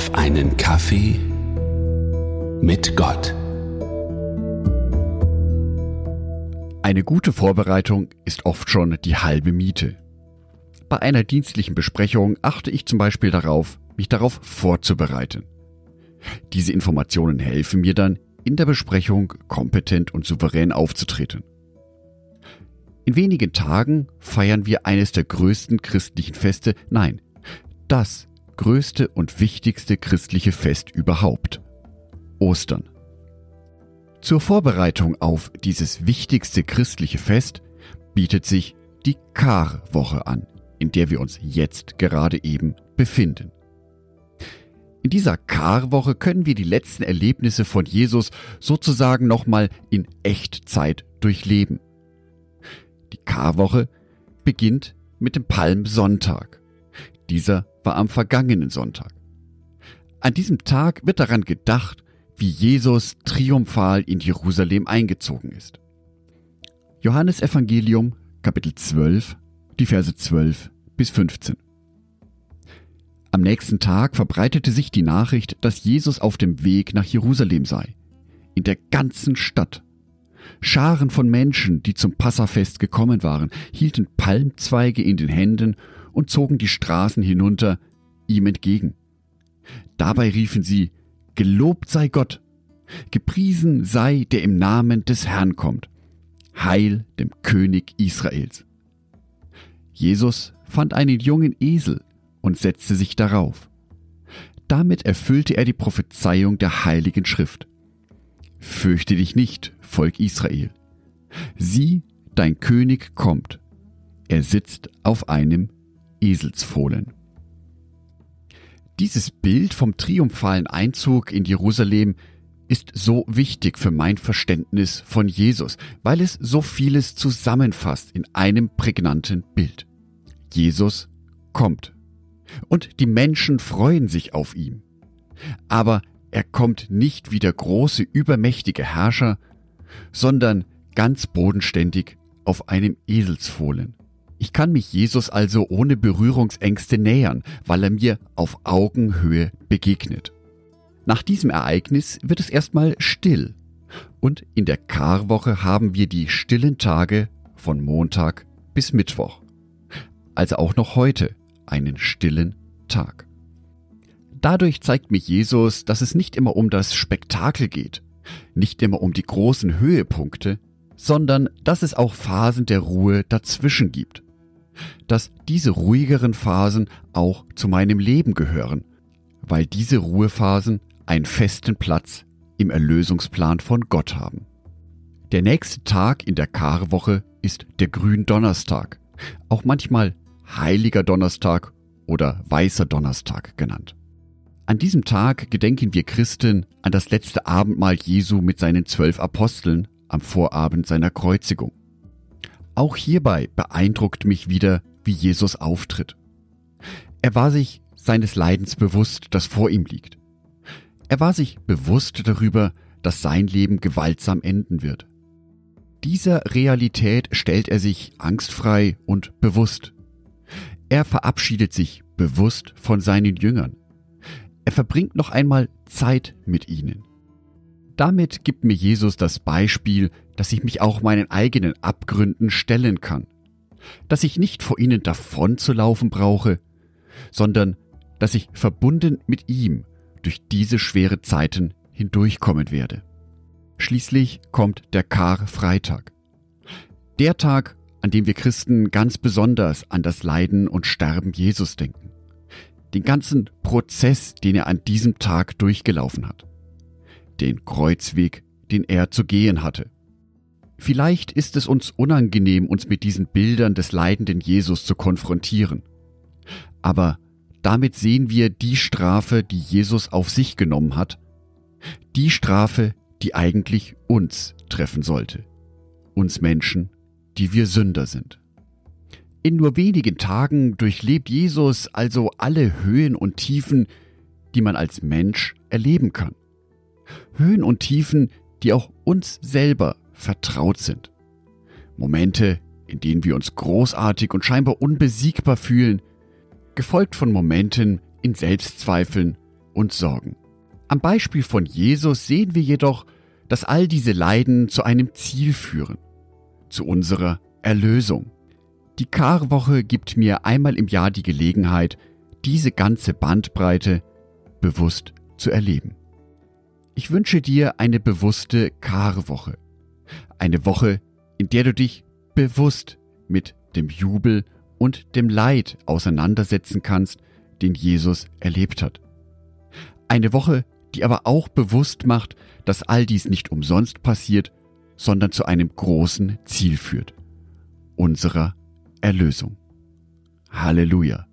auf einen Kaffee mit Gott. Eine gute Vorbereitung ist oft schon die halbe Miete. Bei einer dienstlichen Besprechung achte ich zum Beispiel darauf, mich darauf vorzubereiten. Diese Informationen helfen mir dann, in der Besprechung kompetent und souverän aufzutreten. In wenigen Tagen feiern wir eines der größten christlichen Feste, nein, das größte und wichtigste christliche Fest überhaupt. Ostern. Zur Vorbereitung auf dieses wichtigste christliche Fest bietet sich die Karwoche an, in der wir uns jetzt gerade eben befinden. In dieser Karwoche können wir die letzten Erlebnisse von Jesus sozusagen nochmal in Echtzeit durchleben. Die Karwoche beginnt mit dem Palmsonntag. Dieser war am vergangenen Sonntag. An diesem Tag wird daran gedacht, wie Jesus triumphal in Jerusalem eingezogen ist. Johannes Evangelium Kapitel 12, die Verse 12 bis 15. Am nächsten Tag verbreitete sich die Nachricht, dass Jesus auf dem Weg nach Jerusalem sei. In der ganzen Stadt. Scharen von Menschen, die zum Passafest gekommen waren, hielten Palmzweige in den Händen und zogen die Straßen hinunter ihm entgegen. Dabei riefen sie, Gelobt sei Gott, gepriesen sei, der im Namen des Herrn kommt, Heil dem König Israels. Jesus fand einen jungen Esel und setzte sich darauf. Damit erfüllte er die Prophezeiung der heiligen Schrift. Fürchte dich nicht, Volk Israel. Sieh, dein König kommt. Er sitzt auf einem Eselsfohlen. Dieses Bild vom triumphalen Einzug in Jerusalem ist so wichtig für mein Verständnis von Jesus, weil es so vieles zusammenfasst in einem prägnanten Bild. Jesus kommt und die Menschen freuen sich auf ihn. Aber er kommt nicht wie der große, übermächtige Herrscher, sondern ganz bodenständig auf einem Eselsfohlen. Ich kann mich Jesus also ohne Berührungsängste nähern, weil er mir auf Augenhöhe begegnet. Nach diesem Ereignis wird es erstmal still. Und in der Karwoche haben wir die stillen Tage von Montag bis Mittwoch. Also auch noch heute einen stillen Tag. Dadurch zeigt mir Jesus, dass es nicht immer um das Spektakel geht, nicht immer um die großen Höhepunkte, sondern dass es auch Phasen der Ruhe dazwischen gibt. Dass diese ruhigeren Phasen auch zu meinem Leben gehören, weil diese Ruhephasen einen festen Platz im Erlösungsplan von Gott haben. Der nächste Tag in der Karwoche ist der Gründonnerstag, auch manchmal Heiliger Donnerstag oder Weißer Donnerstag genannt. An diesem Tag gedenken wir Christen an das letzte Abendmahl Jesu mit seinen zwölf Aposteln am Vorabend seiner Kreuzigung. Auch hierbei beeindruckt mich wieder, wie Jesus auftritt. Er war sich seines Leidens bewusst, das vor ihm liegt. Er war sich bewusst darüber, dass sein Leben gewaltsam enden wird. Dieser Realität stellt er sich angstfrei und bewusst. Er verabschiedet sich bewusst von seinen Jüngern. Er verbringt noch einmal Zeit mit ihnen. Damit gibt mir Jesus das Beispiel, dass ich mich auch meinen eigenen Abgründen stellen kann. Dass ich nicht vor ihnen davon zu laufen brauche, sondern dass ich verbunden mit ihm durch diese schwere Zeiten hindurchkommen werde. Schließlich kommt der Kar-Freitag. Der Tag, an dem wir Christen ganz besonders an das Leiden und Sterben Jesus denken. Den ganzen Prozess, den er an diesem Tag durchgelaufen hat. Den Kreuzweg, den er zu gehen hatte. Vielleicht ist es uns unangenehm, uns mit diesen Bildern des leidenden Jesus zu konfrontieren. Aber damit sehen wir die Strafe, die Jesus auf sich genommen hat. Die Strafe, die eigentlich uns treffen sollte. Uns Menschen die wir Sünder sind. In nur wenigen Tagen durchlebt Jesus also alle Höhen und Tiefen, die man als Mensch erleben kann. Höhen und Tiefen, die auch uns selber vertraut sind. Momente, in denen wir uns großartig und scheinbar unbesiegbar fühlen, gefolgt von Momenten in Selbstzweifeln und Sorgen. Am Beispiel von Jesus sehen wir jedoch, dass all diese Leiden zu einem Ziel führen, zu unserer Erlösung. Die Karwoche gibt mir einmal im Jahr die Gelegenheit, diese ganze Bandbreite bewusst zu erleben. Ich wünsche dir eine bewusste Karwoche. Eine Woche, in der du dich bewusst mit dem Jubel und dem Leid auseinandersetzen kannst, den Jesus erlebt hat. Eine Woche, die aber auch bewusst macht, dass all dies nicht umsonst passiert, sondern zu einem großen Ziel führt. Unserer Erlösung. Halleluja.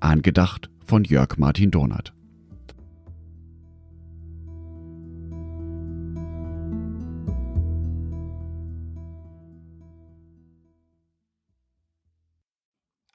Angedacht von Jörg Martin Donat.